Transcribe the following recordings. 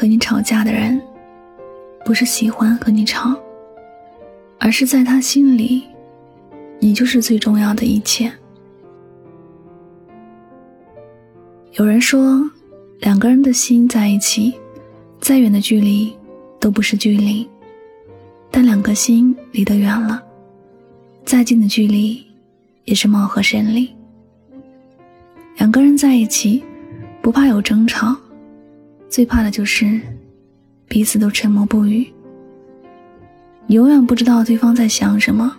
和你吵架的人，不是喜欢和你吵，而是在他心里，你就是最重要的一切。有人说，两个人的心在一起，再远的距离都不是距离；但两颗心离得远了，再近的距离也是貌合神离。两个人在一起，不怕有争吵。最怕的就是彼此都沉默不语，永远不知道对方在想什么，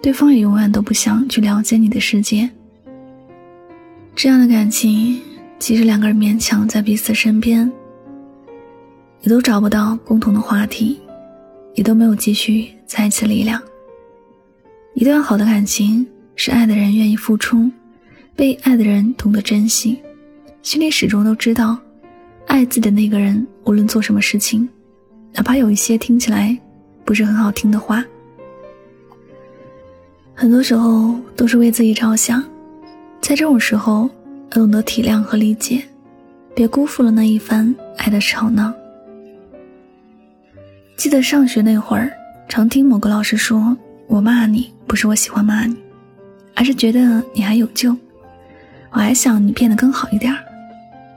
对方也永远都不想去了解你的世界。这样的感情，即使两个人勉强在彼此身边，也都找不到共同的话题，也都没有继续在一起力量。一段好的感情，是爱的人愿意付出，被爱的人懂得珍惜，心里始终都知道。爱自己的那个人，无论做什么事情，哪怕有一些听起来不是很好听的话，很多时候都是为自己着想。在这种时候，要懂得体谅和理解，别辜负了那一番爱的吵闹。记得上学那会儿，常听某个老师说：“我骂你，不是我喜欢骂你，而是觉得你还有救，我还想你变得更好一点。”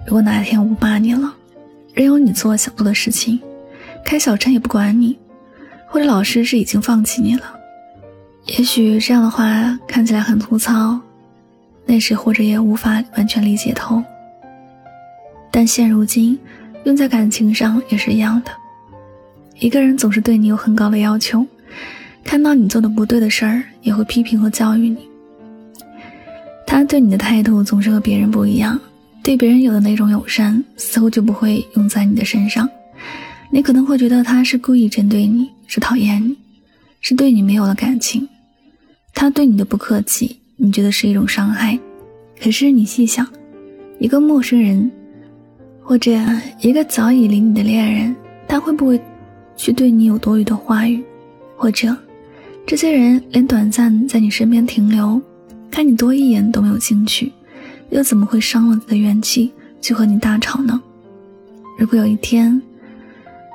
如果哪一天我不骂你了，任由你做想做的事情，开小差也不管你，或者老师是已经放弃你了，也许这样的话看起来很粗糙，那时或者也无法完全理解透。但现如今用在感情上也是一样的，一个人总是对你有很高的要求，看到你做的不对的事儿也会批评和教育你，他对你的态度总是和别人不一样。对别人有的那种友善，似乎就不会用在你的身上。你可能会觉得他是故意针对你，是讨厌你，是对你没有了感情。他对你的不客气，你觉得是一种伤害。可是你细想，一个陌生人，或者一个早已离你的恋人，他会不会去对你有多余的话语？或者，这些人连短暂在你身边停留，看你多一眼都没有兴趣？又怎么会伤了你的元气去和你大吵呢？如果有一天，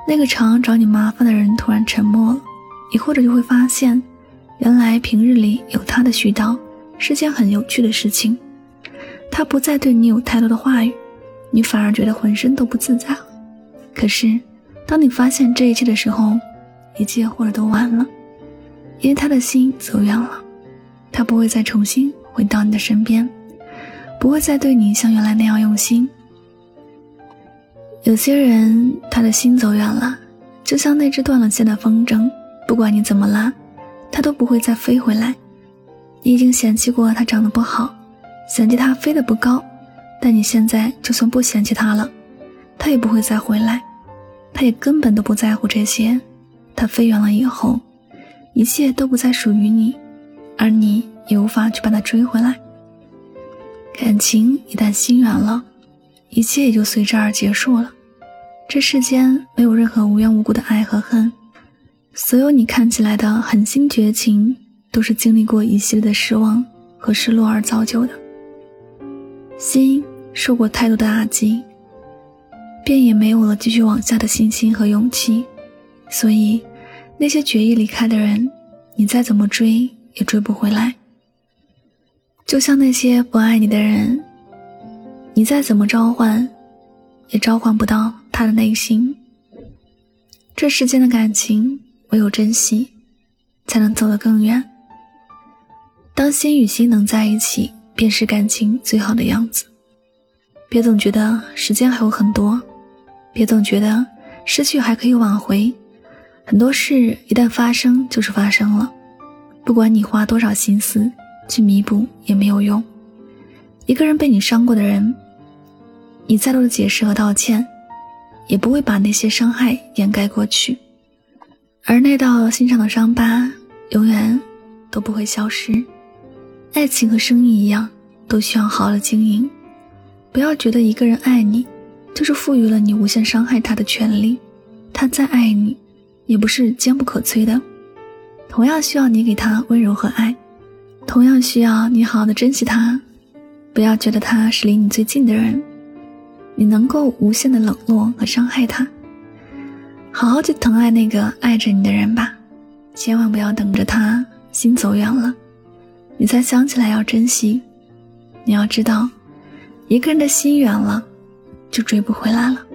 那个常找你麻烦的人突然沉默了，你或者就会发现，原来平日里有他的絮叨是件很有趣的事情。他不再对你有太多的话语，你反而觉得浑身都不自在了。可是，当你发现这一切的时候，一切或者都晚了，因为他的心走远了，他不会再重新回到你的身边。不会再对你像原来那样用心。有些人，他的心走远了，就像那只断了线的风筝，不管你怎么拉，它都不会再飞回来。你已经嫌弃过它长得不好，嫌弃它飞得不高，但你现在就算不嫌弃它了，它也不会再回来。它也根本都不在乎这些。它飞远了以后，一切都不再属于你，而你也无法去把它追回来。感情一旦心远了，一切也就随之而结束了。这世间没有任何无缘无故的爱和恨，所有你看起来的狠心绝情，都是经历过一系列的失望和失落而造就的。心受过太多的打击，便也没有了继续往下的信心和勇气。所以，那些决意离开的人，你再怎么追也追不回来。就像那些不爱你的人，你再怎么召唤，也召唤不到他的内心。这世间的感情，唯有珍惜，才能走得更远。当心与心能在一起，便是感情最好的样子。别总觉得时间还有很多，别总觉得失去还可以挽回。很多事一旦发生，就是发生了，不管你花多少心思。去弥补也没有用。一个人被你伤过的人，你再多的解释和道歉，也不会把那些伤害掩盖过去。而那道心上的伤疤，永远都不会消失。爱情和生意一样，都需要好好的经营。不要觉得一个人爱你，就是赋予了你无限伤害他的权利。他再爱你，也不是坚不可摧的，同样需要你给他温柔和爱。同样需要你好好的珍惜他，不要觉得他是离你最近的人，你能够无限的冷落和伤害他。好好去疼爱那个爱着你的人吧，千万不要等着他心走远了，你才想起来要珍惜。你要知道，一个人的心远了，就追不回来了。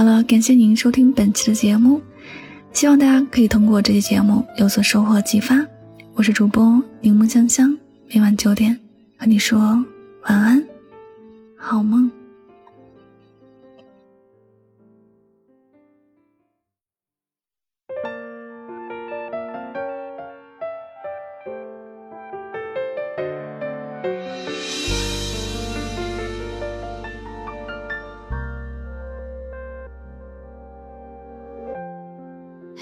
好了，感谢您收听本期的节目，希望大家可以通过这期节目有所收获启发。我是主播柠檬香香，每晚九点和你说晚安，好梦。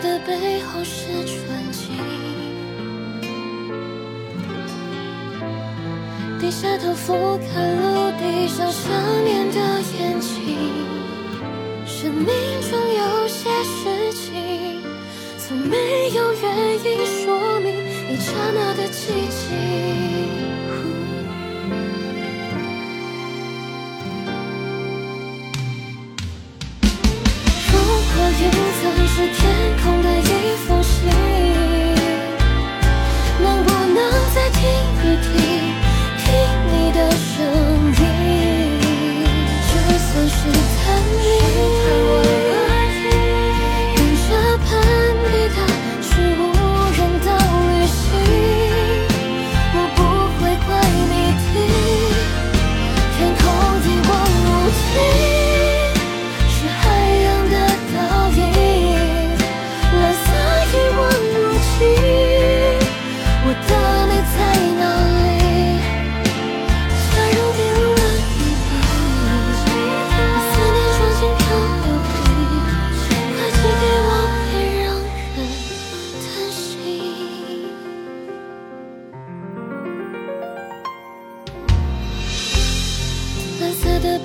的背后是纯净，低下头俯瞰陆地上想念的眼睛。生命中有些事情，从没有原因说明一刹那的寂静。云层是天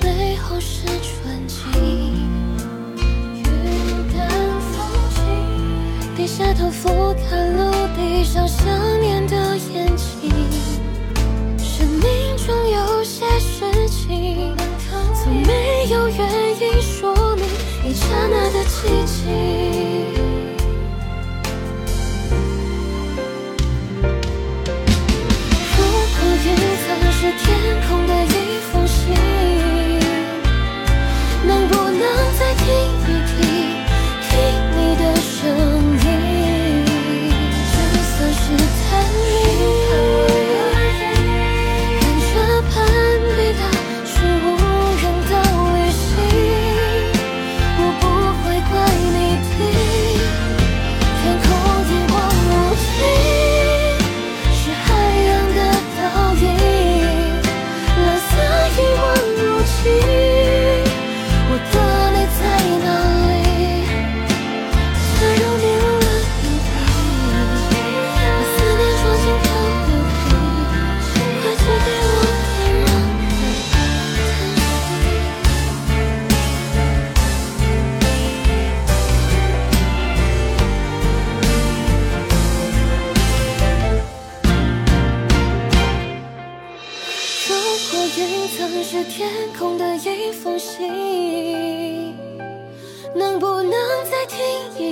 最后是纯净，雨干风停低下头俯瞰陆地上想念的眼睛，生命中有些事情，从没有原因说明一刹那的寂静。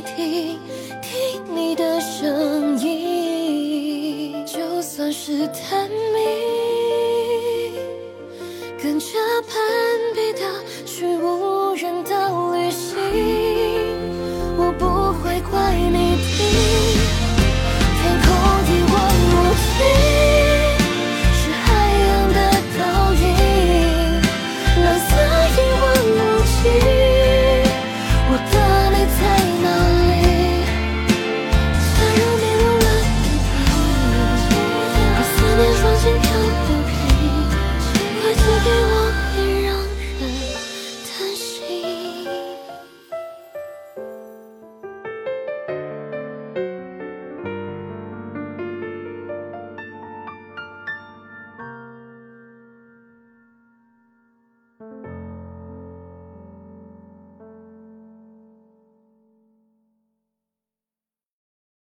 听，听你的声音？就算是探秘，跟着攀比的去无